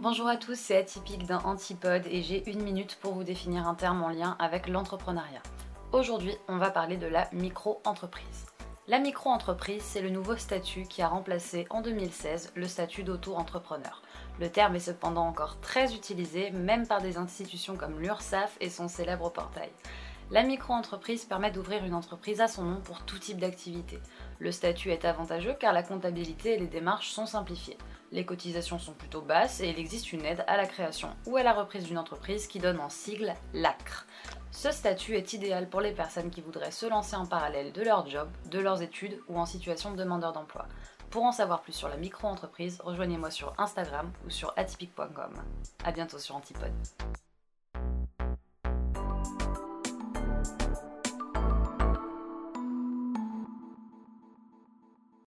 Bonjour à tous, c'est Atypique d'un Antipode et j'ai une minute pour vous définir un terme en lien avec l'entrepreneuriat. Aujourd'hui, on va parler de la micro-entreprise. La micro-entreprise, c'est le nouveau statut qui a remplacé en 2016 le statut d'auto-entrepreneur. Le terme est cependant encore très utilisé, même par des institutions comme l'URSSAF et son célèbre portail. La micro-entreprise permet d'ouvrir une entreprise à son nom pour tout type d'activité. Le statut est avantageux car la comptabilité et les démarches sont simplifiées. Les cotisations sont plutôt basses et il existe une aide à la création ou à la reprise d'une entreprise qui donne en sigle l'ACRE. Ce statut est idéal pour les personnes qui voudraient se lancer en parallèle de leur job, de leurs études ou en situation de demandeur d'emploi. Pour en savoir plus sur la micro-entreprise, rejoignez-moi sur Instagram ou sur atypique.com. A bientôt sur Antipode.